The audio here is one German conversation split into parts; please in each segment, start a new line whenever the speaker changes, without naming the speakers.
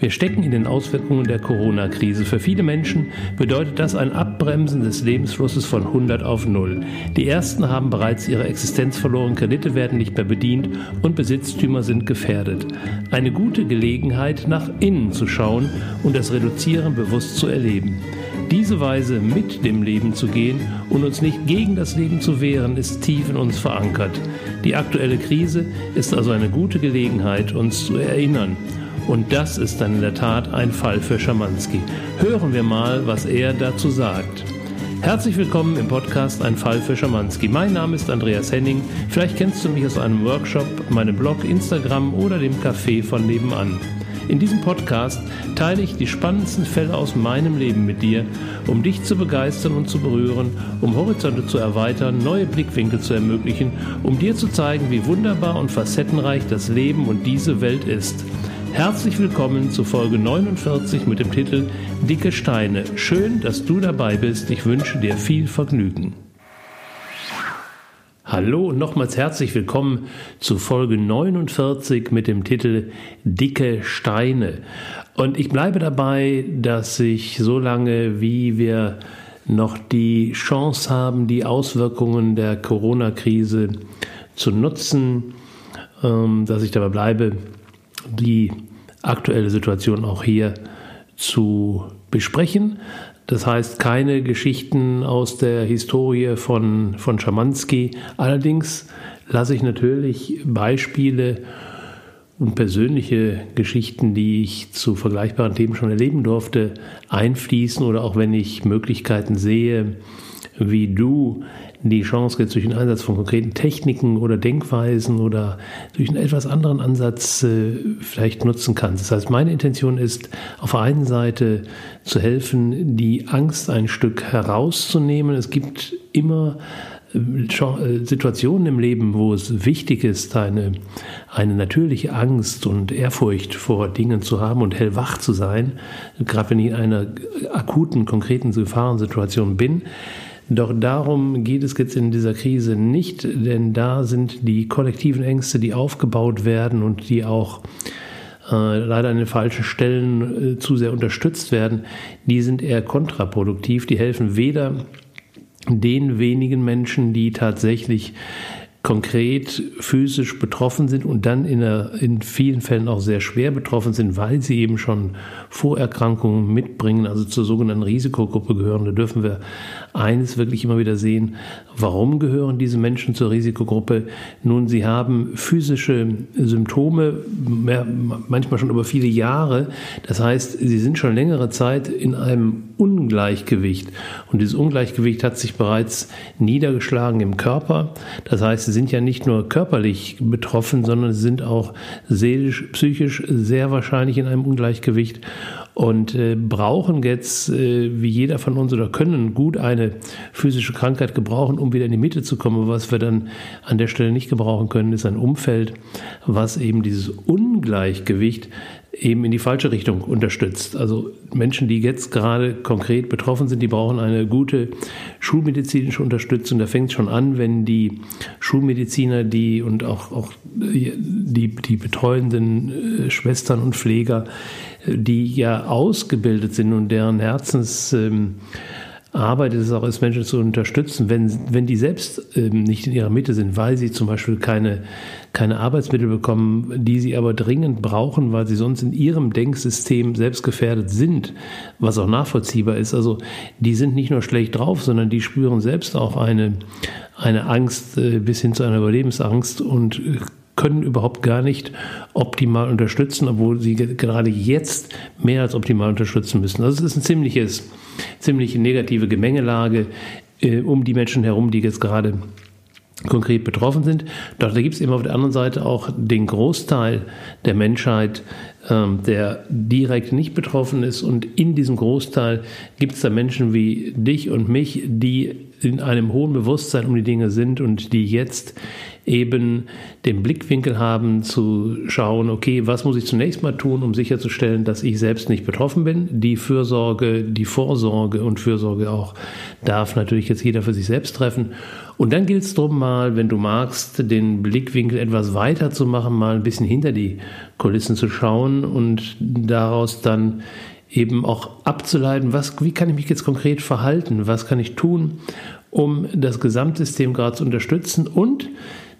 Wir stecken in den Auswirkungen der Corona-Krise. Für viele Menschen bedeutet das ein Abbremsen des Lebensflusses von 100 auf 0. Die ersten haben bereits ihre Existenz verloren, Kredite werden nicht mehr bedient und Besitztümer sind gefährdet. Eine gute Gelegenheit, nach innen zu schauen und das Reduzieren bewusst zu erleben. Diese Weise mit dem Leben zu gehen und uns nicht gegen das Leben zu wehren, ist tief in uns verankert. Die aktuelle Krise ist also eine gute Gelegenheit, uns zu erinnern und das ist dann in der Tat ein Fall für Schamanski. Hören wir mal, was er dazu sagt. Herzlich willkommen im Podcast Ein Fall für Schamanski. Mein Name ist Andreas Henning. Vielleicht kennst du mich aus einem Workshop, meinem Blog, Instagram oder dem Café von nebenan. In diesem Podcast teile ich die spannendsten Fälle aus meinem Leben mit dir, um dich zu begeistern und zu berühren, um Horizonte zu erweitern, neue Blickwinkel zu ermöglichen, um dir zu zeigen, wie wunderbar und facettenreich das Leben und diese Welt ist. Herzlich willkommen zu Folge 49 mit dem Titel Dicke Steine. Schön, dass du dabei bist. Ich wünsche dir viel Vergnügen. Hallo und nochmals herzlich willkommen zu Folge 49 mit dem Titel Dicke Steine. Und ich bleibe dabei, dass ich so lange, wie wir noch die Chance haben, die Auswirkungen der Corona-Krise zu nutzen, ähm, dass ich dabei bleibe, die aktuelle Situation auch hier zu besprechen. Das heißt, keine Geschichten aus der Historie von, von Schamanski. Allerdings lasse ich natürlich Beispiele und persönliche Geschichten, die ich zu vergleichbaren Themen schon erleben durfte, einfließen oder auch wenn ich Möglichkeiten sehe, wie du die Chance jetzt durch den Einsatz von konkreten Techniken oder Denkweisen oder durch einen etwas anderen Ansatz äh, vielleicht nutzen kannst. Das heißt, meine Intention ist, auf der einen Seite zu helfen, die Angst ein Stück herauszunehmen. Es gibt immer äh, äh, Situationen im Leben, wo es wichtig ist, eine, eine natürliche Angst und Ehrfurcht vor Dingen zu haben und hellwach zu sein, gerade wenn ich in einer akuten, konkreten Gefahrensituation bin. Doch darum geht es jetzt in dieser Krise nicht, denn da sind die kollektiven Ängste, die aufgebaut werden und die auch äh, leider an den falschen Stellen äh, zu sehr unterstützt werden, die sind eher kontraproduktiv. Die helfen weder den wenigen Menschen, die tatsächlich konkret physisch betroffen sind und dann in, einer, in vielen Fällen auch sehr schwer betroffen sind, weil sie eben schon Vorerkrankungen mitbringen, also zur sogenannten Risikogruppe gehören. Da dürfen wir eines wirklich immer wieder sehen. Warum gehören diese Menschen zur Risikogruppe? Nun, sie haben physische Symptome, manchmal schon über viele Jahre. Das heißt, sie sind schon längere Zeit in einem Ungleichgewicht. Und dieses Ungleichgewicht hat sich bereits niedergeschlagen im Körper. Das heißt, sie sind ja nicht nur körperlich betroffen, sondern sie sind auch seelisch, psychisch sehr wahrscheinlich in einem Ungleichgewicht und äh, brauchen jetzt, äh, wie jeder von uns, oder können gut eine physische Krankheit gebrauchen, um wieder in die Mitte zu kommen. Was wir dann an der Stelle nicht gebrauchen können, ist ein Umfeld, was eben dieses Ungleichgewicht eben in die falsche Richtung unterstützt. Also Menschen, die jetzt gerade konkret betroffen sind, die brauchen eine gute schulmedizinische Unterstützung. Da fängt es schon an, wenn die Schulmediziner, die und auch, auch die, die betreuenden äh, Schwestern und Pfleger, die ja ausgebildet sind und deren Herzens ähm, arbeitet es auch als Menschen zu unterstützen, wenn, wenn die selbst ähm, nicht in ihrer Mitte sind, weil sie zum Beispiel keine, keine Arbeitsmittel bekommen, die sie aber dringend brauchen, weil sie sonst in ihrem Denksystem selbst gefährdet sind, was auch nachvollziehbar ist. Also die sind nicht nur schlecht drauf, sondern die spüren selbst auch eine, eine Angst äh, bis hin zu einer Überlebensangst und äh, können überhaupt gar nicht optimal unterstützen, obwohl sie gerade jetzt mehr als optimal unterstützen müssen. Also es ist ein ziemliches, ziemlich negative Gemengelage äh, um die Menschen herum, die jetzt gerade konkret betroffen sind. Doch da gibt es eben auf der anderen Seite auch den Großteil der Menschheit, ähm, der direkt nicht betroffen ist. Und in diesem Großteil gibt es da Menschen wie dich und mich, die in einem hohen Bewusstsein um die Dinge sind und die jetzt eben den Blickwinkel haben zu schauen, okay, was muss ich zunächst mal tun, um sicherzustellen, dass ich selbst nicht betroffen bin. Die Fürsorge, die Vorsorge und Fürsorge auch darf natürlich jetzt jeder für sich selbst treffen. Und dann gilt es darum, mal, wenn du magst, den Blickwinkel etwas weiter zu machen, mal ein bisschen hinter die Kulissen zu schauen und daraus dann eben auch abzuleiten, was, wie kann ich mich jetzt konkret verhalten, was kann ich tun, um das Gesamtsystem gerade zu unterstützen und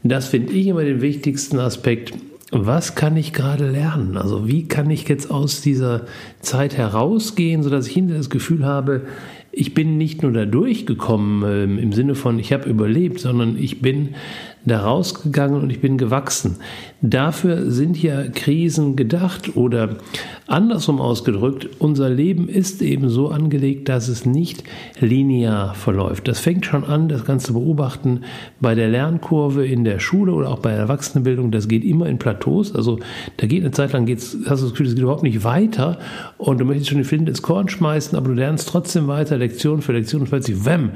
das finde ich immer den wichtigsten Aspekt. Was kann ich gerade lernen? Also wie kann ich jetzt aus dieser Zeit herausgehen, sodass ich hinter das Gefühl habe, ich bin nicht nur da durchgekommen äh, im Sinne von, ich habe überlebt, sondern ich bin da rausgegangen und ich bin gewachsen. Dafür sind ja Krisen gedacht oder andersrum ausgedrückt, unser Leben ist eben so angelegt, dass es nicht linear verläuft. Das fängt schon an, das Ganze beobachten bei der Lernkurve in der Schule oder auch bei der Erwachsenenbildung. Das geht immer in Plateaus. Also da geht eine Zeit lang, geht's, hast du das Gefühl, es geht überhaupt nicht weiter und du möchtest schon die Flinte ins Korn schmeißen, aber du lernst trotzdem weiter, Lektion für Lektion und plötzlich, wem,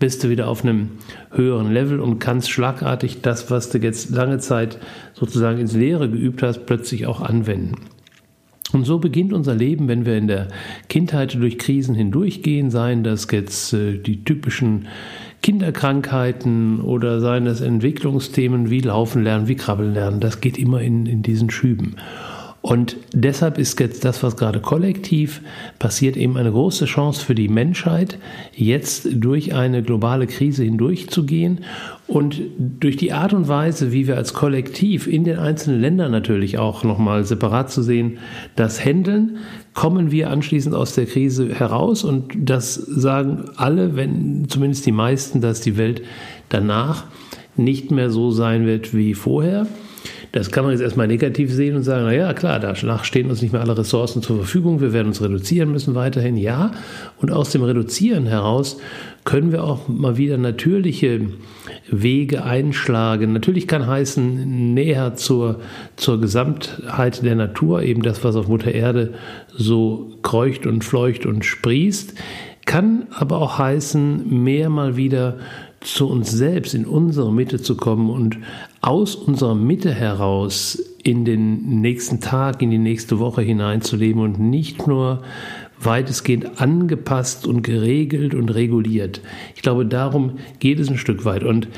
bist du wieder auf einem höheren Level und kannst schlagartig das, was du jetzt lange Zeit sozusagen ins Leere geübt hast, plötzlich auch anwenden. Und so beginnt unser Leben, wenn wir in der Kindheit durch Krisen hindurchgehen, seien das jetzt äh, die typischen Kinderkrankheiten oder seien das Entwicklungsthemen wie Laufen lernen, wie Krabbeln lernen. Das geht immer in, in diesen Schüben. Und deshalb ist jetzt das, was gerade kollektiv passiert, eben eine große Chance für die Menschheit, jetzt durch eine globale Krise hindurchzugehen und durch die Art und Weise, wie wir als Kollektiv in den einzelnen Ländern natürlich auch nochmal separat zu sehen, das handeln, kommen wir anschließend aus der Krise heraus und das sagen alle, wenn zumindest die meisten, dass die Welt danach nicht mehr so sein wird wie vorher. Das kann man jetzt erstmal negativ sehen und sagen, naja, klar, danach stehen uns nicht mehr alle Ressourcen zur Verfügung, wir werden uns reduzieren müssen weiterhin, ja. Und aus dem Reduzieren heraus können wir auch mal wieder natürliche Wege einschlagen. Natürlich kann heißen, näher zur, zur Gesamtheit der Natur, eben das, was auf Mutter Erde so kreucht und fleucht und sprießt, kann aber auch heißen, mehr mal wieder zu uns selbst, in unsere Mitte zu kommen und aus unserer Mitte heraus in den nächsten Tag, in die nächste Woche hineinzuleben und nicht nur weitestgehend angepasst und geregelt und reguliert. Ich glaube, darum geht es ein Stück weit. Und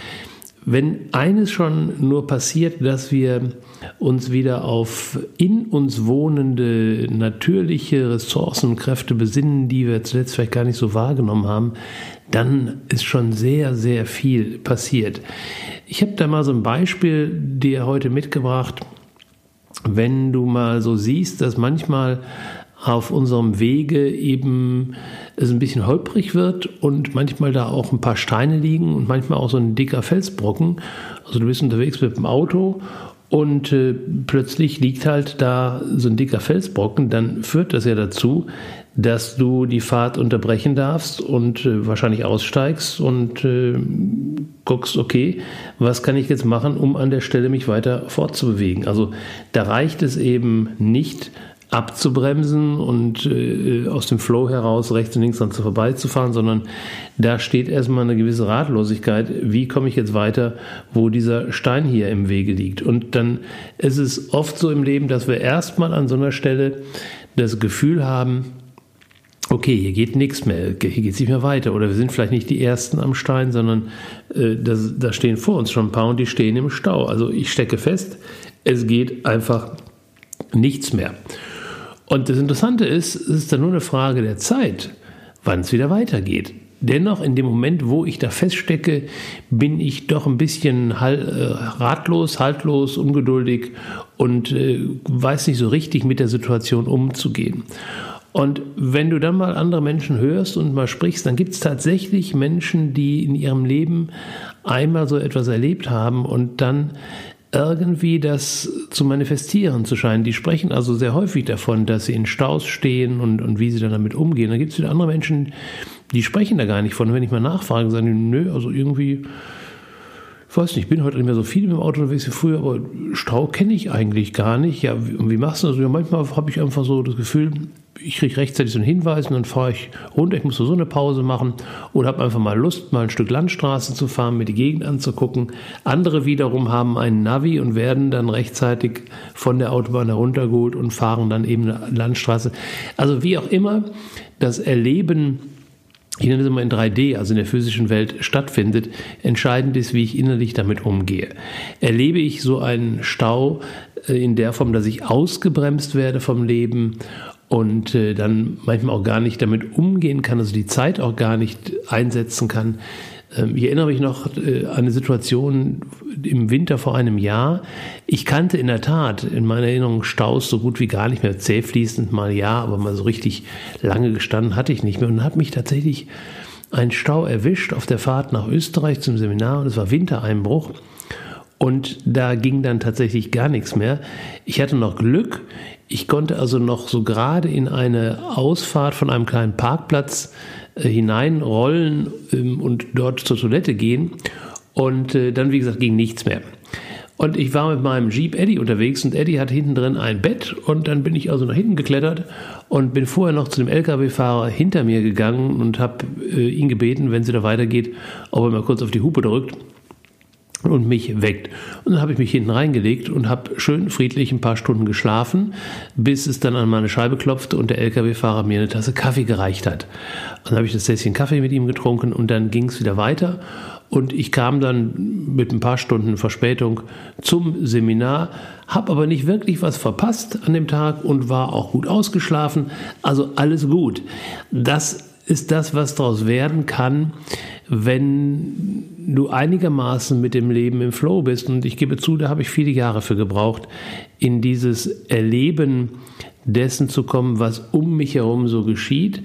wenn eines schon nur passiert, dass wir uns wieder auf in uns wohnende natürliche Ressourcen und Kräfte besinnen, die wir zuletzt vielleicht gar nicht so wahrgenommen haben, dann ist schon sehr, sehr viel passiert. Ich habe da mal so ein Beispiel dir heute mitgebracht. Wenn du mal so siehst, dass manchmal auf unserem Wege eben es ein bisschen holprig wird und manchmal da auch ein paar Steine liegen und manchmal auch so ein dicker Felsbrocken. Also du bist unterwegs mit dem Auto und äh, plötzlich liegt halt da so ein dicker Felsbrocken, dann führt das ja dazu, dass du die Fahrt unterbrechen darfst und äh, wahrscheinlich aussteigst und äh, guckst, okay, was kann ich jetzt machen, um an der Stelle mich weiter fortzubewegen. Also da reicht es eben nicht, abzubremsen und äh, aus dem Flow heraus rechts und links dann zu vorbeizufahren, sondern da steht erstmal eine gewisse Ratlosigkeit. Wie komme ich jetzt weiter, wo dieser Stein hier im Wege liegt? Und dann ist es oft so im Leben, dass wir erstmal an so einer Stelle das Gefühl haben, okay, hier geht nichts mehr, hier geht es nicht mehr weiter. Oder wir sind vielleicht nicht die Ersten am Stein, sondern äh, da stehen vor uns schon ein paar und die stehen im Stau. Also ich stecke fest, es geht einfach nichts mehr. Und das Interessante ist, es ist dann nur eine Frage der Zeit, wann es wieder weitergeht. Dennoch, in dem Moment, wo ich da feststecke, bin ich doch ein bisschen äh, ratlos, haltlos, ungeduldig und äh, weiß nicht so richtig mit der Situation umzugehen. Und wenn du dann mal andere Menschen hörst und mal sprichst, dann gibt es tatsächlich Menschen, die in ihrem Leben einmal so etwas erlebt haben und dann irgendwie das zu manifestieren zu scheinen. Die sprechen also sehr häufig davon, dass sie in Staus stehen und, und wie sie dann damit umgehen. Da gibt es wieder andere Menschen, die sprechen da gar nicht von. wenn ich mal nachfrage, sagen die, nö, also irgendwie ich weiß nicht, ich bin heute nicht mehr so viel mit dem Auto unterwegs wie früher, aber Stau kenne ich eigentlich gar nicht. Ja, wie, wie machst du das? Ja, manchmal habe ich einfach so das Gefühl, ich kriege rechtzeitig so einen Hinweis und dann fahre ich runter, ich muss so eine Pause machen oder habe einfach mal Lust, mal ein Stück Landstraße zu fahren, mir die Gegend anzugucken. Andere wiederum haben einen Navi und werden dann rechtzeitig von der Autobahn heruntergeholt und fahren dann eben eine Landstraße. Also wie auch immer, das Erleben ich nenne es immer in 3D, also in der physischen Welt stattfindet. Entscheidend ist, wie ich innerlich damit umgehe. Erlebe ich so einen Stau äh, in der Form, dass ich ausgebremst werde vom Leben und äh, dann manchmal auch gar nicht damit umgehen kann, also die Zeit auch gar nicht einsetzen kann, ich erinnere mich noch äh, an eine Situation im Winter vor einem Jahr. Ich kannte in der Tat in meiner Erinnerung Staus so gut wie gar nicht mehr. Zähfließend mal ja, aber mal so richtig lange gestanden hatte ich nicht mehr. Und hat mich tatsächlich ein Stau erwischt auf der Fahrt nach Österreich zum Seminar und es war Wintereinbruch. Und da ging dann tatsächlich gar nichts mehr. Ich hatte noch Glück. Ich konnte also noch so gerade in eine Ausfahrt von einem kleinen Parkplatz hineinrollen ähm, und dort zur Toilette gehen. Und äh, dann, wie gesagt, ging nichts mehr. Und ich war mit meinem Jeep Eddie unterwegs und Eddie hat hinten drin ein Bett und dann bin ich also nach hinten geklettert und bin vorher noch zu dem LKW-Fahrer hinter mir gegangen und habe äh, ihn gebeten, wenn es wieder weitergeht, ob er mal kurz auf die Hupe drückt und mich weckt. Und dann habe ich mich hinten reingelegt und habe schön friedlich ein paar Stunden geschlafen, bis es dann an meine Scheibe klopfte und der LKW-Fahrer mir eine Tasse Kaffee gereicht hat. Dann habe ich das Tässchen Kaffee mit ihm getrunken und dann ging es wieder weiter. Und ich kam dann mit ein paar Stunden Verspätung zum Seminar, habe aber nicht wirklich was verpasst an dem Tag und war auch gut ausgeschlafen. Also alles gut. Das ist das, was daraus werden kann, wenn du einigermaßen mit dem Leben im Flow bist. Und ich gebe zu, da habe ich viele Jahre für gebraucht, in dieses Erleben dessen zu kommen, was um mich herum so geschieht,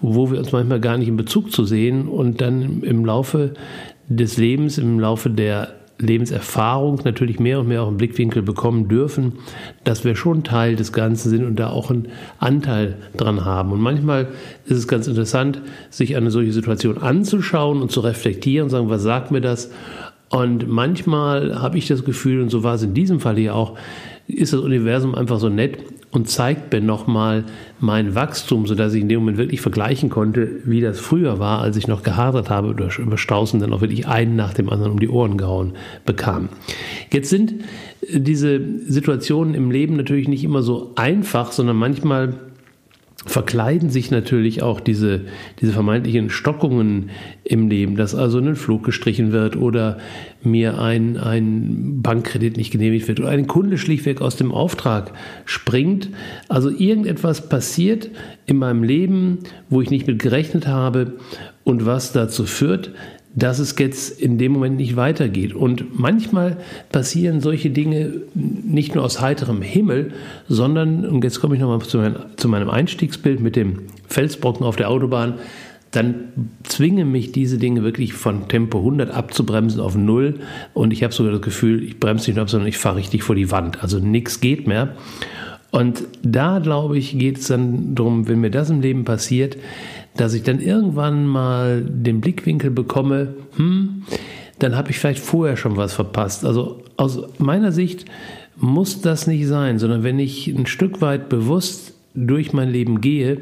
wo wir uns manchmal gar nicht in Bezug zu sehen und dann im Laufe des Lebens, im Laufe der Lebenserfahrung natürlich mehr und mehr auch einen Blickwinkel bekommen dürfen, dass wir schon Teil des Ganzen sind und da auch einen Anteil dran haben. Und manchmal ist es ganz interessant, sich eine solche Situation anzuschauen und zu reflektieren und sagen, was sagt mir das? Und manchmal habe ich das Gefühl, und so war es in diesem Fall hier auch, ist das Universum einfach so nett und zeigt mir nochmal mein Wachstum, sodass ich in dem Moment wirklich vergleichen konnte, wie das früher war, als ich noch gehadert habe oder über Straußen dann auch wirklich einen nach dem anderen um die Ohren gehauen bekam. Jetzt sind diese Situationen im Leben natürlich nicht immer so einfach, sondern manchmal verkleiden sich natürlich auch diese, diese vermeintlichen Stockungen im Leben, dass also ein Flug gestrichen wird oder mir ein, ein Bankkredit nicht genehmigt wird oder ein Kunde schlichtweg aus dem Auftrag springt. Also irgendetwas passiert in meinem Leben, wo ich nicht mit gerechnet habe und was dazu führt, dass es jetzt in dem Moment nicht weitergeht. Und manchmal passieren solche Dinge nicht nur aus heiterem Himmel, sondern, und jetzt komme ich nochmal zu, mein, zu meinem Einstiegsbild mit dem Felsbrocken auf der Autobahn, dann zwingen mich diese Dinge wirklich von Tempo 100 abzubremsen auf Null. Und ich habe sogar das Gefühl, ich bremse nicht nur ab, sondern ich fahre richtig vor die Wand. Also nichts geht mehr. Und da, glaube ich, geht es dann darum, wenn mir das im Leben passiert, dass ich dann irgendwann mal den Blickwinkel bekomme, hm, dann habe ich vielleicht vorher schon was verpasst. Also aus meiner Sicht muss das nicht sein, sondern wenn ich ein Stück weit bewusst durch mein Leben gehe,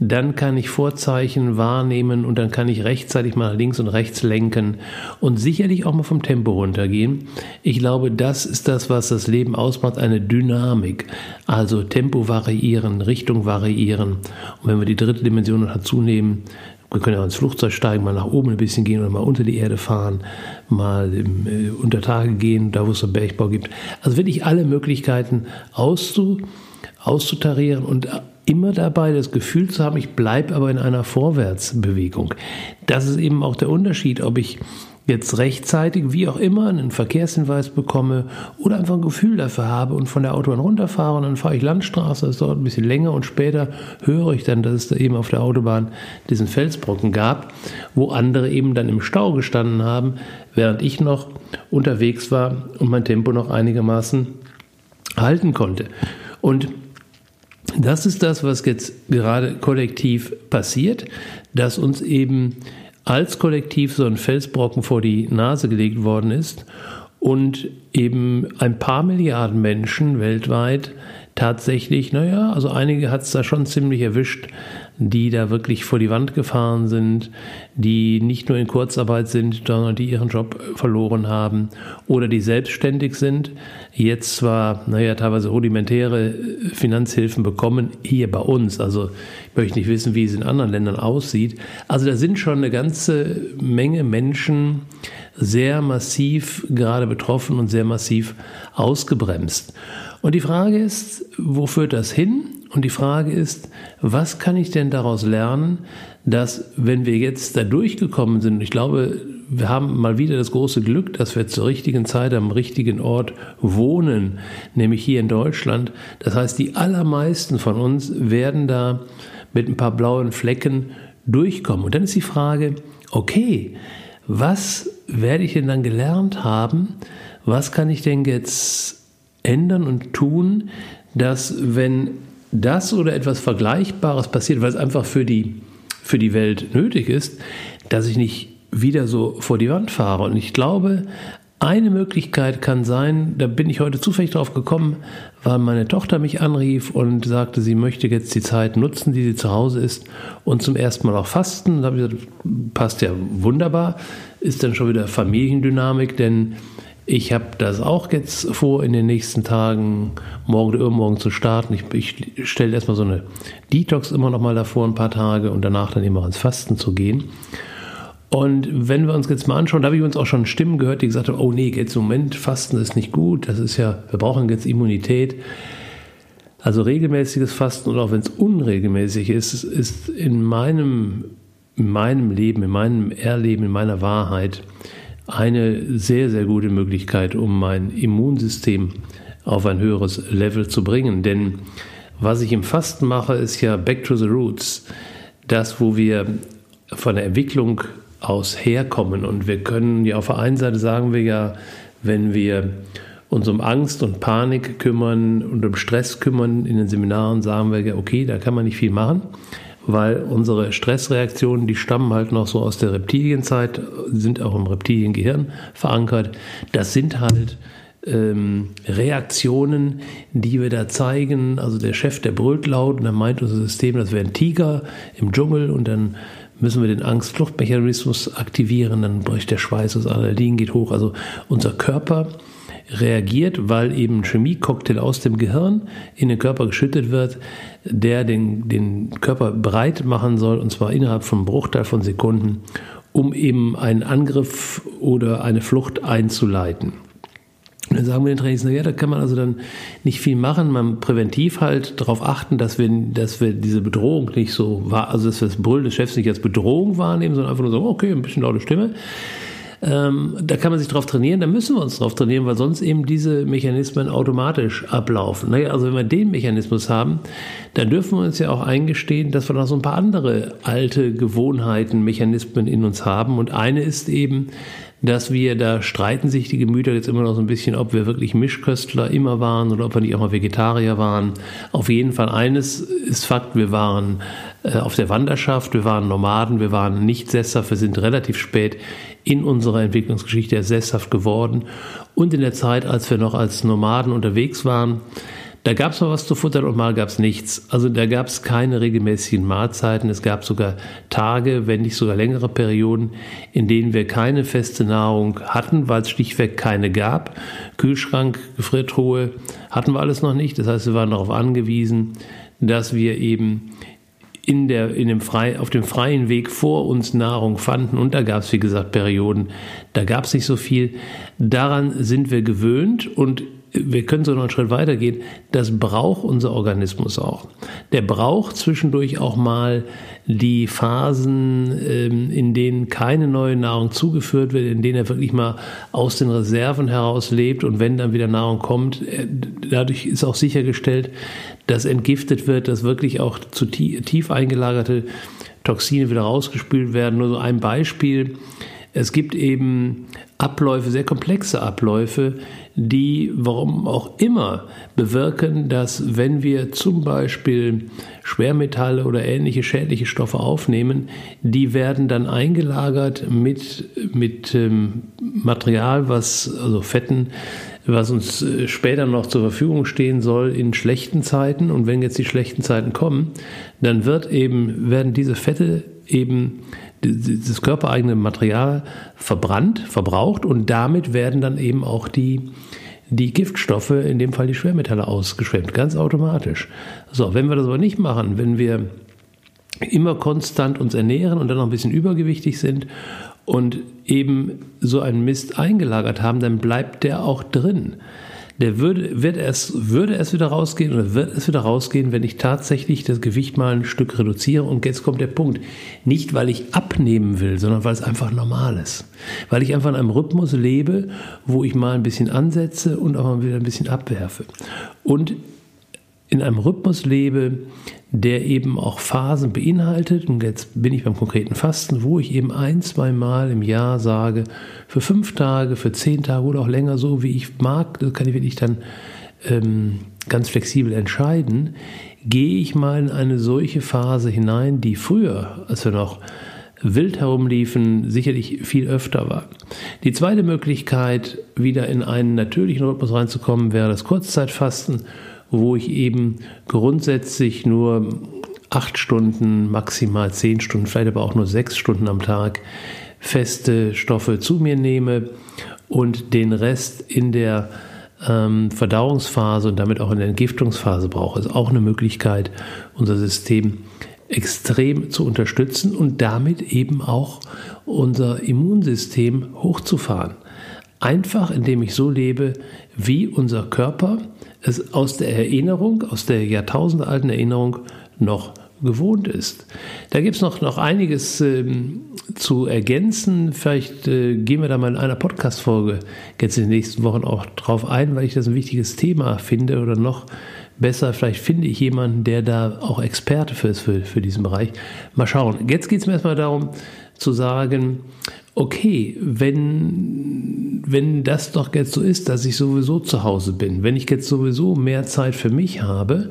dann kann ich Vorzeichen wahrnehmen und dann kann ich rechtzeitig mal links und rechts lenken und sicherlich auch mal vom Tempo runtergehen. Ich glaube, das ist das, was das Leben ausmacht, eine Dynamik. Also Tempo variieren, Richtung variieren. Und wenn wir die dritte Dimension noch dazu nehmen, wir können ja ins Flugzeug steigen, mal nach oben ein bisschen gehen oder mal unter die Erde fahren, mal im, äh, unter Tage gehen, da wo es einen Bergbau gibt. Also wirklich alle Möglichkeiten auszu, auszutarieren und immer dabei das Gefühl zu haben, ich bleibe aber in einer Vorwärtsbewegung. Das ist eben auch der Unterschied, ob ich jetzt rechtzeitig, wie auch immer, einen Verkehrshinweis bekomme oder einfach ein Gefühl dafür habe und von der Autobahn runterfahre und dann fahre ich Landstraße, das dauert ein bisschen länger und später höre ich dann, dass es da eben auf der Autobahn diesen Felsbrocken gab, wo andere eben dann im Stau gestanden haben, während ich noch unterwegs war und mein Tempo noch einigermaßen halten konnte. Und das ist das, was jetzt gerade kollektiv passiert, dass uns eben als Kollektiv so ein Felsbrocken vor die Nase gelegt worden ist und eben ein paar Milliarden Menschen weltweit tatsächlich, naja, also einige hat es da schon ziemlich erwischt, die da wirklich vor die Wand gefahren sind, die nicht nur in Kurzarbeit sind, sondern die ihren Job verloren haben oder die selbstständig sind, jetzt zwar, naja, teilweise rudimentäre Finanzhilfen bekommen, hier bei uns, also ich möchte nicht wissen, wie es in anderen Ländern aussieht, also da sind schon eine ganze Menge Menschen sehr massiv gerade betroffen und sehr massiv ausgebremst. Und die Frage ist, wo führt das hin? Und die Frage ist, was kann ich denn daraus lernen, dass wenn wir jetzt da durchgekommen sind, ich glaube, wir haben mal wieder das große Glück, dass wir zur richtigen Zeit am richtigen Ort wohnen, nämlich hier in Deutschland. Das heißt, die allermeisten von uns werden da mit ein paar blauen Flecken durchkommen. Und dann ist die Frage, okay, was werde ich denn dann gelernt haben? Was kann ich denn jetzt ändern und tun, dass wenn das oder etwas Vergleichbares passiert, weil es einfach für die, für die Welt nötig ist, dass ich nicht wieder so vor die Wand fahre. Und ich glaube, eine Möglichkeit kann sein, da bin ich heute zufällig drauf gekommen, weil meine Tochter mich anrief und sagte, sie möchte jetzt die Zeit nutzen, die sie zu Hause ist und zum ersten Mal auch fasten. Da habe ich gesagt, passt ja wunderbar, ist dann schon wieder Familiendynamik, denn ich habe das auch jetzt vor, in den nächsten Tagen, morgen oder übermorgen zu starten. Ich, ich stelle erstmal so eine Detox immer noch mal davor, ein paar Tage und danach dann immer ins Fasten zu gehen. Und wenn wir uns jetzt mal anschauen, da habe ich uns auch schon Stimmen gehört, die gesagt haben, oh nee, jetzt im Moment Fasten ist nicht gut, das ist ja, wir brauchen jetzt Immunität. Also regelmäßiges Fasten und auch wenn es unregelmäßig ist, ist in meinem, in meinem Leben, in meinem Erleben, in meiner Wahrheit eine sehr, sehr gute Möglichkeit, um mein Immunsystem auf ein höheres Level zu bringen. Denn was ich im Fasten mache, ist ja Back to the Roots. Das, wo wir von der Entwicklung aus herkommen. Und wir können ja auf der einen Seite sagen wir ja, wenn wir uns um Angst und Panik kümmern und um Stress kümmern in den Seminaren, sagen wir ja, okay, da kann man nicht viel machen weil unsere Stressreaktionen, die stammen halt noch so aus der Reptilienzeit, sind auch im Reptiliengehirn verankert. Das sind halt ähm, Reaktionen, die wir da zeigen. Also der Chef, der brüllt laut und dann meint unser System, das wäre ein Tiger im Dschungel und dann müssen wir den Angst-Fluchtmechanismus aktivieren, dann bricht der Schweiß, das Adrenalin geht hoch. Also unser Körper reagiert, weil eben ein Chemiecocktail aus dem Gehirn in den Körper geschüttet wird, der den, den Körper bereit machen soll, und zwar innerhalb von einem Bruchteil von Sekunden, um eben einen Angriff oder eine Flucht einzuleiten. Und dann sagen wir den Trainings, naja, da kann man also dann nicht viel machen, man präventiv halt darauf achten, dass wir, dass wir diese Bedrohung nicht so, also dass wir das Brüllen des Chefs nicht als Bedrohung wahrnehmen, sondern einfach nur so, okay, ein bisschen laute Stimme. Ähm, da kann man sich drauf trainieren, da müssen wir uns drauf trainieren, weil sonst eben diese Mechanismen automatisch ablaufen. Naja, also wenn wir den Mechanismus haben, dann dürfen wir uns ja auch eingestehen, dass wir noch so ein paar andere alte Gewohnheiten, Mechanismen in uns haben. Und eine ist eben, dass wir, da streiten sich die Gemüter jetzt immer noch so ein bisschen, ob wir wirklich Mischköstler immer waren oder ob wir nicht auch mal Vegetarier waren. Auf jeden Fall eines ist Fakt, wir waren äh, auf der Wanderschaft, wir waren Nomaden, wir waren nicht sesshaft, wir sind relativ spät in unserer Entwicklungsgeschichte erst sesshaft geworden. Und in der Zeit, als wir noch als Nomaden unterwegs waren, da gab es mal was zu futtern und mal gab es nichts. Also da gab es keine regelmäßigen Mahlzeiten. Es gab sogar Tage, wenn nicht sogar längere Perioden, in denen wir keine feste Nahrung hatten, weil es schlichtweg keine gab. Kühlschrank, Gefriertruhe hatten wir alles noch nicht. Das heißt, wir waren darauf angewiesen, dass wir eben in der, in dem frei, auf dem freien Weg vor uns Nahrung fanden. Und da gab es, wie gesagt, Perioden, da gab es nicht so viel. Daran sind wir gewöhnt und wir können so noch einen Schritt weitergehen, das braucht unser Organismus auch. Der braucht zwischendurch auch mal die Phasen, ähm, in denen keine neue Nahrung zugeführt wird, in denen er wirklich mal aus den Reserven heraus lebt und wenn dann wieder Nahrung kommt, äh, dadurch ist auch sichergestellt, dass entgiftet wird, dass wirklich auch zu tief eingelagerte Toxine wieder rausgespült werden. Nur so ein Beispiel Es gibt eben Abläufe, sehr komplexe Abläufe, die, warum auch immer, bewirken, dass wenn wir zum Beispiel Schwermetalle oder ähnliche schädliche Stoffe aufnehmen, die werden dann eingelagert mit, mit ähm, Material, was, also Fetten, was uns äh, später noch zur Verfügung stehen soll in schlechten Zeiten. Und wenn jetzt die schlechten Zeiten kommen, dann wird eben, werden diese Fette eben das körpereigene Material verbrannt, verbraucht und damit werden dann eben auch die, die Giftstoffe, in dem Fall die Schwermetalle, ausgeschwemmt, ganz automatisch. So, wenn wir das aber nicht machen, wenn wir immer konstant uns ernähren und dann noch ein bisschen übergewichtig sind und eben so einen Mist eingelagert haben, dann bleibt der auch drin der würde, wird es, würde es wieder rausgehen oder wird es wieder rausgehen, wenn ich tatsächlich das Gewicht mal ein Stück reduziere. Und jetzt kommt der Punkt. Nicht, weil ich abnehmen will, sondern weil es einfach normal ist. Weil ich einfach in einem Rhythmus lebe, wo ich mal ein bisschen ansetze und auch mal wieder ein bisschen abwerfe. Und in einem Rhythmus lebe, der eben auch Phasen beinhaltet. Und jetzt bin ich beim konkreten Fasten, wo ich eben ein, zwei Mal im Jahr sage, für fünf Tage, für zehn Tage oder auch länger, so wie ich mag, das kann ich wirklich dann ähm, ganz flexibel entscheiden, gehe ich mal in eine solche Phase hinein, die früher, als wir noch wild herumliefen, sicherlich viel öfter war. Die zweite Möglichkeit, wieder in einen natürlichen Rhythmus reinzukommen, wäre das Kurzzeitfasten wo ich eben grundsätzlich nur acht Stunden, maximal zehn Stunden, vielleicht aber auch nur sechs Stunden am Tag feste Stoffe zu mir nehme und den Rest in der ähm, Verdauungsphase und damit auch in der Entgiftungsphase brauche. Ist auch eine Möglichkeit, unser System extrem zu unterstützen und damit eben auch unser Immunsystem hochzufahren. Einfach indem ich so lebe, wie unser Körper es aus der Erinnerung, aus der jahrtausendealten Erinnerung noch gewohnt ist. Da gibt es noch, noch einiges ähm, zu ergänzen. Vielleicht äh, gehen wir da mal in einer Podcast-Folge jetzt in den nächsten Wochen auch drauf ein, weil ich das ein wichtiges Thema finde oder noch besser, vielleicht finde ich jemanden, der da auch Experte für ist für, für diesen Bereich. Mal schauen. Jetzt geht es mir erstmal darum zu sagen, okay, wenn, wenn das doch jetzt so ist, dass ich sowieso zu Hause bin, wenn ich jetzt sowieso mehr Zeit für mich habe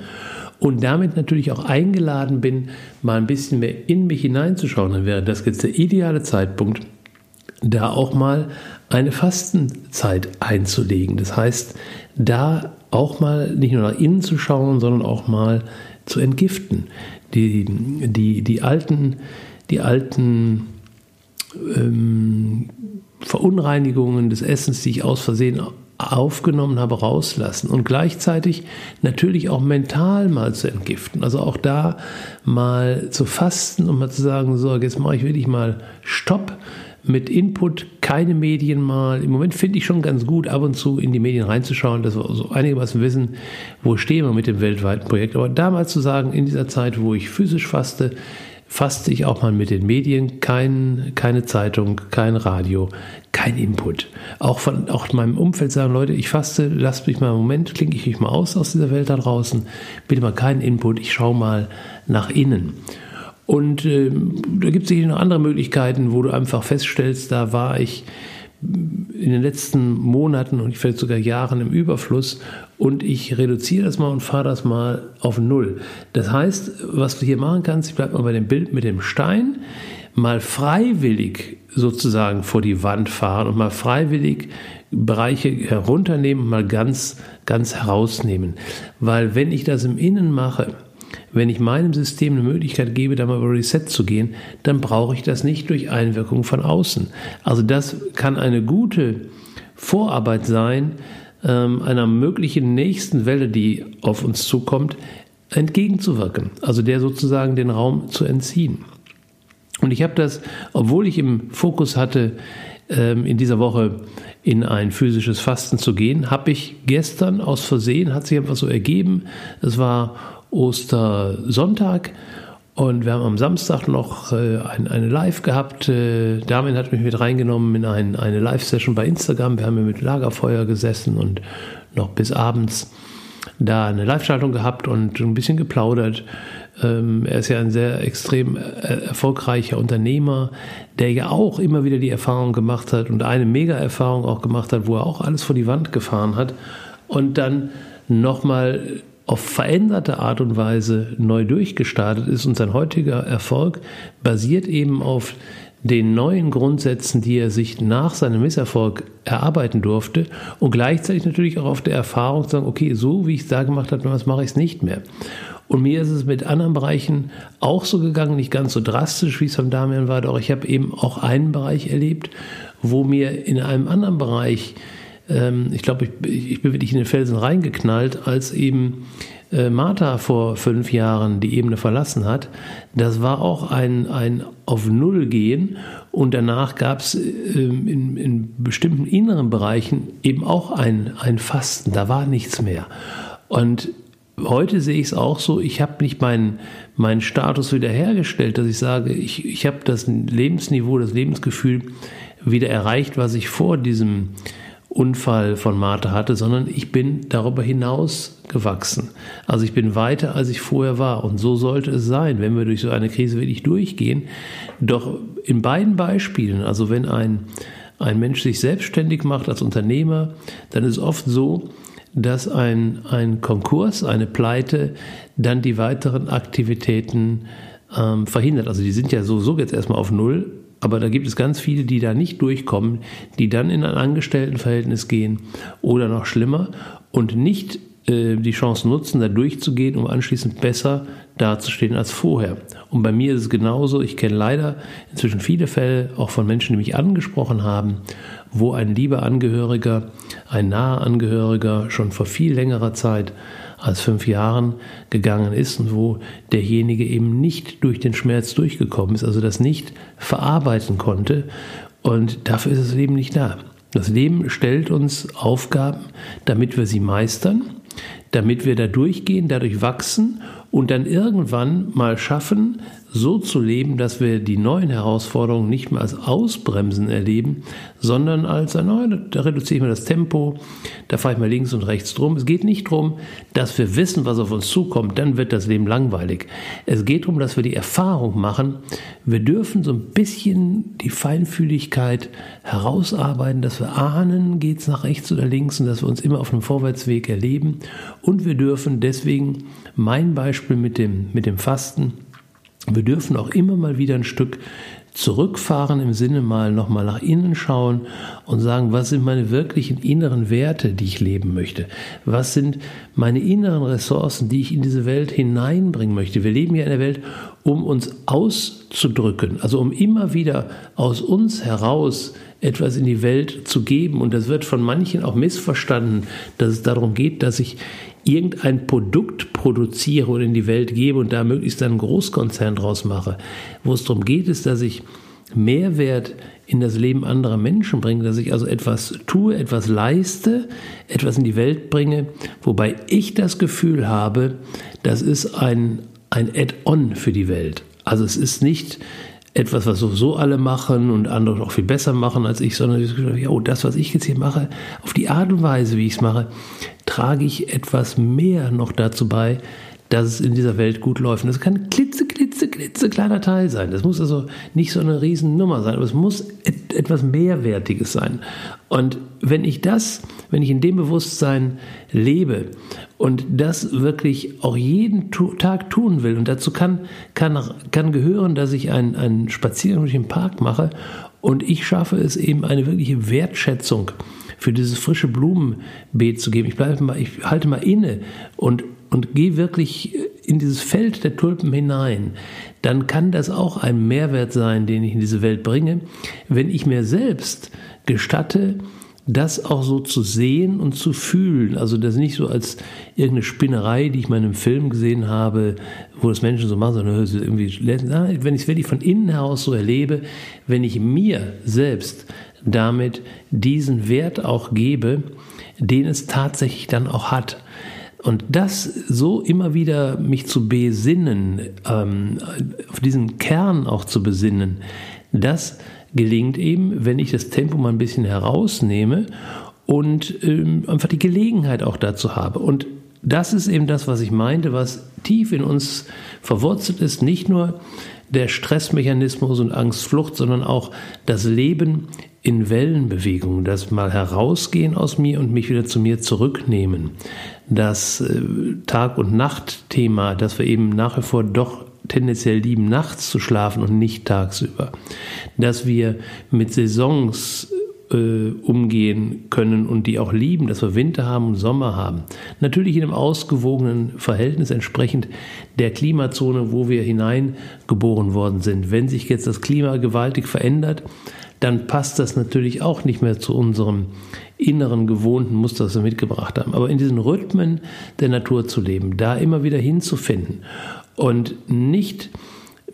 und damit natürlich auch eingeladen bin, mal ein bisschen mehr in mich hineinzuschauen, dann wäre das jetzt der ideale Zeitpunkt, da auch mal eine Fastenzeit einzulegen. Das heißt, da auch mal nicht nur nach innen zu schauen, sondern auch mal zu entgiften. Die, die, die alten, die alten ähm, Verunreinigungen des Essens, die ich aus Versehen aufgenommen habe, rauslassen und gleichzeitig natürlich auch mental mal zu entgiften. Also auch da mal zu fasten und mal zu sagen, so, jetzt mache ich wirklich mal Stopp mit Input, keine Medien mal. Im Moment finde ich schon ganz gut, ab und zu in die Medien reinzuschauen, dass wir so einigermaßen wissen, wo stehen wir mit dem weltweiten Projekt. Aber damals zu sagen, in dieser Zeit, wo ich physisch faste, fasste ich auch mal mit den Medien, kein, keine Zeitung, kein Radio, kein Input. Auch von auch meinem Umfeld sagen Leute, ich faste, lasst mich mal einen Moment, klinke ich mich mal aus aus dieser Welt da draußen, bitte mal keinen Input, ich schaue mal nach innen. Und äh, da gibt es sicher noch andere Möglichkeiten, wo du einfach feststellst, da war ich in den letzten Monaten und vielleicht sogar Jahren im Überfluss und ich reduziere das mal und fahre das mal auf Null. Das heißt, was du hier machen kannst, ich bleibe mal bei dem Bild mit dem Stein, mal freiwillig sozusagen vor die Wand fahren und mal freiwillig Bereiche herunternehmen mal ganz, ganz herausnehmen. Weil wenn ich das im Innen mache, wenn ich meinem System eine Möglichkeit gebe, da mal über Reset zu gehen, dann brauche ich das nicht durch Einwirkung von außen. Also das kann eine gute Vorarbeit sein, einer möglichen nächsten Welle, die auf uns zukommt, entgegenzuwirken. Also der sozusagen den Raum zu entziehen. Und ich habe das, obwohl ich im Fokus hatte, ähm, in dieser Woche in ein physisches Fasten zu gehen, habe ich gestern aus Versehen, hat sich einfach so ergeben, es war Ostersonntag und wir haben am Samstag noch äh, ein, eine Live gehabt. Äh, Damin hat mich mit reingenommen in ein, eine Live-Session bei Instagram. Wir haben mit Lagerfeuer gesessen und noch bis abends. da eine Live-Schaltung gehabt und ein bisschen geplaudert. Ähm, er ist ja ein sehr extrem äh, erfolgreicher Unternehmer, der ja auch immer wieder die Erfahrung gemacht hat und eine Mega-Erfahrung auch gemacht hat, wo er auch alles vor die Wand gefahren hat und dann nochmal auf veränderte Art und Weise neu durchgestartet ist und sein heutiger Erfolg basiert eben auf den neuen Grundsätzen, die er sich nach seinem Misserfolg erarbeiten durfte und gleichzeitig natürlich auch auf der Erfahrung zu sagen, okay, so wie ich es da gemacht habe, was mache ich es nicht mehr. Und mir ist es mit anderen Bereichen auch so gegangen, nicht ganz so drastisch, wie es von Damian war, doch ich habe eben auch einen Bereich erlebt, wo mir in einem anderen Bereich, ähm, ich glaube, ich, ich bin wirklich in den Felsen reingeknallt, als eben äh, Martha vor fünf Jahren die Ebene verlassen hat, das war auch ein, ein auf Null gehen. Und danach gab es ähm, in, in bestimmten inneren Bereichen eben auch ein, ein Fasten, da war nichts mehr. Und heute sehe ich es auch so, ich habe nicht meinen, meinen Status wiederhergestellt, dass ich sage, ich, ich habe das Lebensniveau, das Lebensgefühl wieder erreicht, was ich vor diesem Unfall von Martha hatte, sondern ich bin darüber hinaus gewachsen. Also ich bin weiter, als ich vorher war. Und so sollte es sein, wenn wir durch so eine Krise wirklich durchgehen. Doch in beiden Beispielen, also wenn ein, ein Mensch sich selbstständig macht als Unternehmer, dann ist oft so, dass ein, ein Konkurs, eine Pleite dann die weiteren Aktivitäten ähm, verhindert. Also die sind ja sowieso jetzt erstmal auf Null, aber da gibt es ganz viele, die da nicht durchkommen, die dann in ein Angestelltenverhältnis gehen oder noch schlimmer und nicht äh, die Chance nutzen, da durchzugehen, um anschließend besser dazustehen als vorher. Und bei mir ist es genauso. Ich kenne leider inzwischen viele Fälle, auch von Menschen, die mich angesprochen haben, wo ein lieber Angehöriger, ein naher Angehöriger schon vor viel längerer Zeit als fünf Jahren gegangen ist und wo derjenige eben nicht durch den Schmerz durchgekommen ist, also das nicht verarbeiten konnte. Und dafür ist das Leben nicht da. Das Leben stellt uns Aufgaben, damit wir sie meistern, damit wir da durchgehen, dadurch wachsen und dann irgendwann mal schaffen, so zu leben, dass wir die neuen Herausforderungen nicht mehr als Ausbremsen erleben, sondern als, na, da reduziere ich mal das Tempo, da fahre ich mal links und rechts drum. Es geht nicht darum, dass wir wissen, was auf uns zukommt, dann wird das Leben langweilig. Es geht darum, dass wir die Erfahrung machen, wir dürfen so ein bisschen die Feinfühligkeit herausarbeiten, dass wir ahnen, geht es nach rechts oder links und dass wir uns immer auf einem Vorwärtsweg erleben. Und wir dürfen deswegen mein Beispiel mit dem, mit dem Fasten, wir dürfen auch immer mal wieder ein Stück zurückfahren im Sinne mal nochmal nach innen schauen und sagen, was sind meine wirklichen inneren Werte, die ich leben möchte? Was sind meine inneren Ressourcen, die ich in diese Welt hineinbringen möchte? Wir leben ja in der Welt, um uns auszudrücken, also um immer wieder aus uns heraus etwas in die Welt zu geben. Und das wird von manchen auch missverstanden, dass es darum geht, dass ich irgendein Produkt produziere und in die Welt gebe und da möglichst einen Großkonzern draus mache. Wo es darum geht, ist, dass ich Mehrwert in das Leben anderer Menschen bringe, dass ich also etwas tue, etwas leiste, etwas in die Welt bringe, wobei ich das Gefühl habe, das ist ein, ein Add-on für die Welt. Also es ist nicht etwas, was sowieso alle machen und andere auch viel besser machen als ich, sondern ich ja, oh, das, was ich jetzt hier mache, auf die Art und Weise, wie ich es mache, trage ich etwas mehr noch dazu bei, dass es in dieser Welt gut läuft. Und das kann klitze, klitze, klitze kleiner Teil sein. Das muss also nicht so eine Riesennummer sein, aber es muss et etwas Mehrwertiges sein. Und wenn ich das, wenn ich in dem Bewusstsein lebe und das wirklich auch jeden Tag tun will, und dazu kann, kann, kann gehören, dass ich einen, einen Spaziergang durch den Park mache. Und ich schaffe es eben eine wirkliche Wertschätzung für dieses frische Blumenbeet zu geben. Ich bleibe mal, ich halte mal inne und und gehe wirklich in dieses Feld der Tulpen hinein, dann kann das auch ein Mehrwert sein, den ich in diese Welt bringe, wenn ich mir selbst gestatte, das auch so zu sehen und zu fühlen. Also das nicht so als irgendeine Spinnerei, die ich mal in einem Film gesehen habe, wo das Menschen so machen, sondern irgendwie, wenn ich es wirklich von innen heraus so erlebe, wenn ich mir selbst damit diesen Wert auch gebe, den es tatsächlich dann auch hat. Und das so immer wieder mich zu besinnen, ähm, auf diesen Kern auch zu besinnen, das gelingt eben, wenn ich das Tempo mal ein bisschen herausnehme und ähm, einfach die Gelegenheit auch dazu habe. Und das ist eben das, was ich meinte, was tief in uns verwurzelt ist. Nicht nur der Stressmechanismus und Angstflucht, sondern auch das Leben in Wellenbewegungen, das mal herausgehen aus mir und mich wieder zu mir zurücknehmen. Das äh, Tag- und Nacht-Thema, dass wir eben nach wie vor doch tendenziell lieben, nachts zu schlafen und nicht tagsüber. Dass wir mit Saisons äh, umgehen können und die auch lieben, dass wir Winter haben und Sommer haben. Natürlich in einem ausgewogenen Verhältnis entsprechend der Klimazone, wo wir hineingeboren worden sind. Wenn sich jetzt das Klima gewaltig verändert, dann passt das natürlich auch nicht mehr zu unserem inneren gewohnten Muster, das wir mitgebracht haben. Aber in diesen Rhythmen der Natur zu leben, da immer wieder hinzufinden und nicht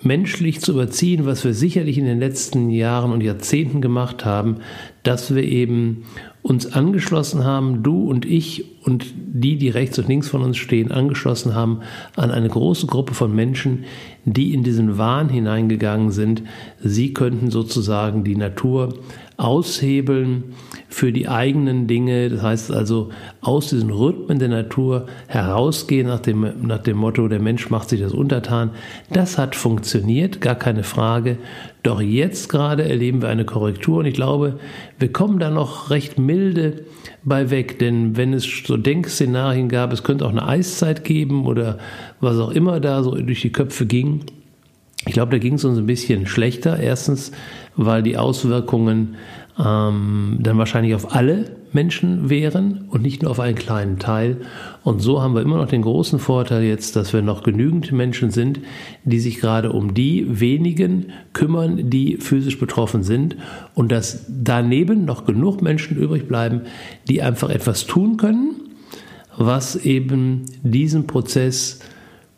menschlich zu überziehen, was wir sicherlich in den letzten Jahren und Jahrzehnten gemacht haben, dass wir eben uns angeschlossen haben, du und ich und die, die rechts und links von uns stehen, angeschlossen haben an eine große Gruppe von Menschen, die in diesen Wahn hineingegangen sind. Sie könnten sozusagen die Natur aushebeln für die eigenen Dinge. Das heißt also aus diesen Rhythmen der Natur herausgehen nach dem, nach dem Motto, der Mensch macht sich das untertan. Das hat funktioniert, gar keine Frage. Doch jetzt gerade erleben wir eine Korrektur und ich glaube, wir kommen da noch recht milde bei weg, denn wenn es so Denkszenarien gab, es könnte auch eine Eiszeit geben oder was auch immer da so durch die Köpfe ging, ich glaube, da ging es uns ein bisschen schlechter. Erstens, weil die Auswirkungen ähm, dann wahrscheinlich auf alle Menschen wären und nicht nur auf einen kleinen Teil. Und so haben wir immer noch den großen Vorteil jetzt, dass wir noch genügend Menschen sind, die sich gerade um die wenigen kümmern, die physisch betroffen sind und dass daneben noch genug Menschen übrig bleiben, die einfach etwas tun können, was eben diesen Prozess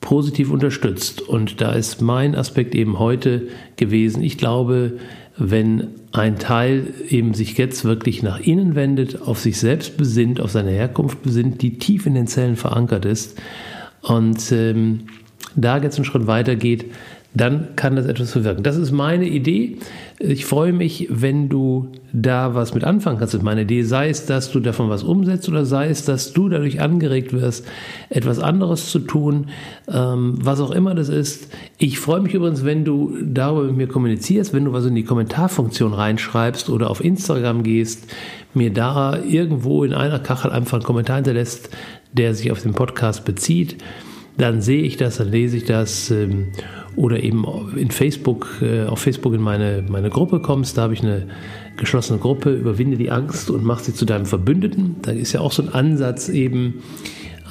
positiv unterstützt. Und da ist mein Aspekt eben heute gewesen. Ich glaube, wenn ein Teil eben sich jetzt wirklich nach innen wendet, auf sich selbst besinnt, auf seine Herkunft besinnt, die tief in den Zellen verankert ist und ähm, da jetzt einen Schritt weiter geht, dann kann das etwas bewirken. Das ist meine Idee. Ich freue mich, wenn du da was mit anfangen kannst mit meiner Idee. Sei es, dass du davon was umsetzt oder sei es, dass du dadurch angeregt wirst, etwas anderes zu tun, ähm, was auch immer das ist. Ich freue mich übrigens, wenn du darüber mit mir kommunizierst, wenn du was in die Kommentarfunktion reinschreibst oder auf Instagram gehst, mir da irgendwo in einer Kachel einfach einen Kommentar hinterlässt, der sich auf den Podcast bezieht dann sehe ich das, dann lese ich das ähm, oder eben in Facebook, äh, auf Facebook in meine, meine Gruppe kommst, da habe ich eine geschlossene Gruppe, überwinde die Angst und mach sie zu deinem Verbündeten. Da ist ja auch so ein Ansatz eben,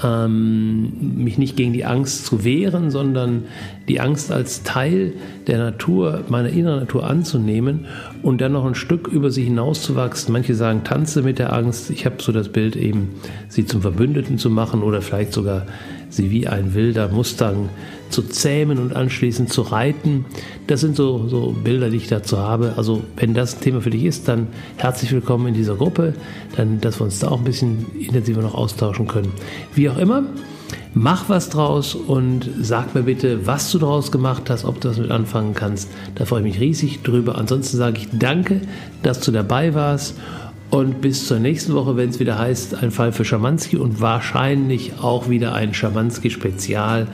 ähm, mich nicht gegen die Angst zu wehren, sondern die Angst als Teil der Natur, meiner inneren Natur anzunehmen und dann noch ein Stück über sie hinauszuwachsen. Manche sagen, tanze mit der Angst. Ich habe so das Bild eben, sie zum Verbündeten zu machen oder vielleicht sogar sie wie ein wilder Mustang zu zähmen und anschließend zu reiten. Das sind so, so Bilder, die ich dazu habe. Also wenn das ein Thema für dich ist, dann herzlich willkommen in dieser Gruppe, dann, dass wir uns da auch ein bisschen intensiver noch austauschen können. Wie auch immer, mach was draus und sag mir bitte, was du daraus gemacht hast, ob du das mit anfangen kannst. Da freue ich mich riesig drüber. Ansonsten sage ich danke, dass du dabei warst und bis zur nächsten Woche, wenn es wieder heißt, ein Fall für Schamanski und wahrscheinlich auch wieder ein Schamanski-Spezial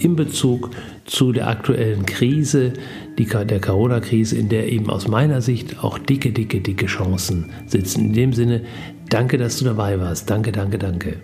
in Bezug zu der aktuellen Krise, die, der Corona-Krise, in der eben aus meiner Sicht auch dicke, dicke, dicke Chancen sitzen. In dem Sinne, danke, dass du dabei warst. Danke, danke, danke.